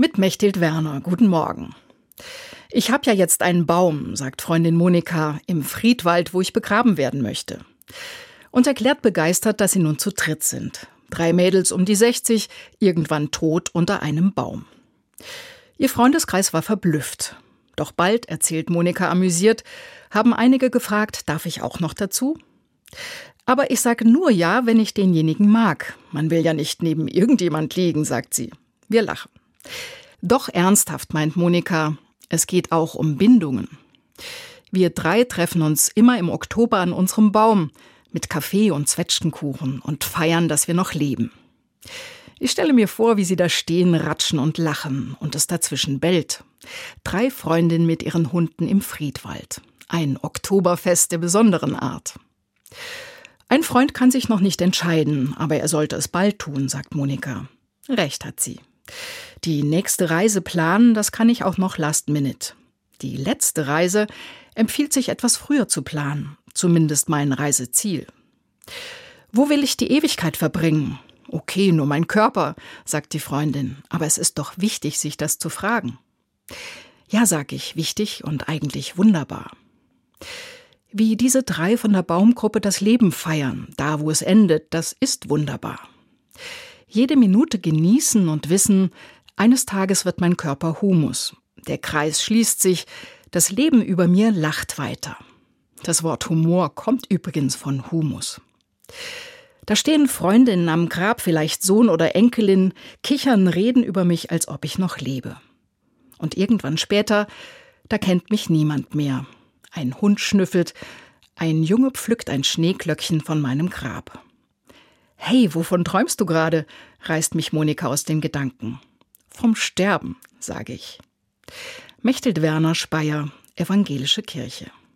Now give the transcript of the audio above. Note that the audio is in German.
Mit Mechthild Werner. Guten Morgen. Ich habe ja jetzt einen Baum, sagt Freundin Monika, im Friedwald, wo ich begraben werden möchte. Und erklärt begeistert, dass sie nun zu dritt sind. Drei Mädels um die 60, irgendwann tot unter einem Baum. Ihr Freundeskreis war verblüfft. Doch bald, erzählt Monika amüsiert, haben einige gefragt, darf ich auch noch dazu? Aber ich sage nur ja, wenn ich denjenigen mag. Man will ja nicht neben irgendjemand liegen, sagt sie. Wir lachen. Doch ernsthaft, meint Monika, es geht auch um Bindungen. Wir drei treffen uns immer im Oktober an unserem Baum mit Kaffee und Zwetschgenkuchen und feiern, dass wir noch leben. Ich stelle mir vor, wie sie da stehen, ratschen und lachen und es dazwischen bellt. Drei Freundinnen mit ihren Hunden im Friedwald. Ein Oktoberfest der besonderen Art. Ein Freund kann sich noch nicht entscheiden, aber er sollte es bald tun, sagt Monika. Recht hat sie. Die nächste Reise planen, das kann ich auch noch last minute. Die letzte Reise empfiehlt sich etwas früher zu planen, zumindest mein Reiseziel. Wo will ich die Ewigkeit verbringen? Okay, nur mein Körper, sagt die Freundin, aber es ist doch wichtig, sich das zu fragen. Ja, sag ich, wichtig und eigentlich wunderbar. Wie diese drei von der Baumgruppe das Leben feiern, da wo es endet, das ist wunderbar jede Minute genießen und wissen, eines Tages wird mein Körper Humus. Der Kreis schließt sich, das Leben über mir lacht weiter. Das Wort Humor kommt übrigens von Humus. Da stehen Freundinnen am Grab, vielleicht Sohn oder Enkelin, kichern, reden über mich, als ob ich noch lebe. Und irgendwann später, da kennt mich niemand mehr. Ein Hund schnüffelt, ein Junge pflückt ein Schneeglöckchen von meinem Grab. Hey, wovon träumst du gerade? reißt mich Monika aus den Gedanken. Vom Sterben, sage ich. Mechthild Werner Speyer, Evangelische Kirche.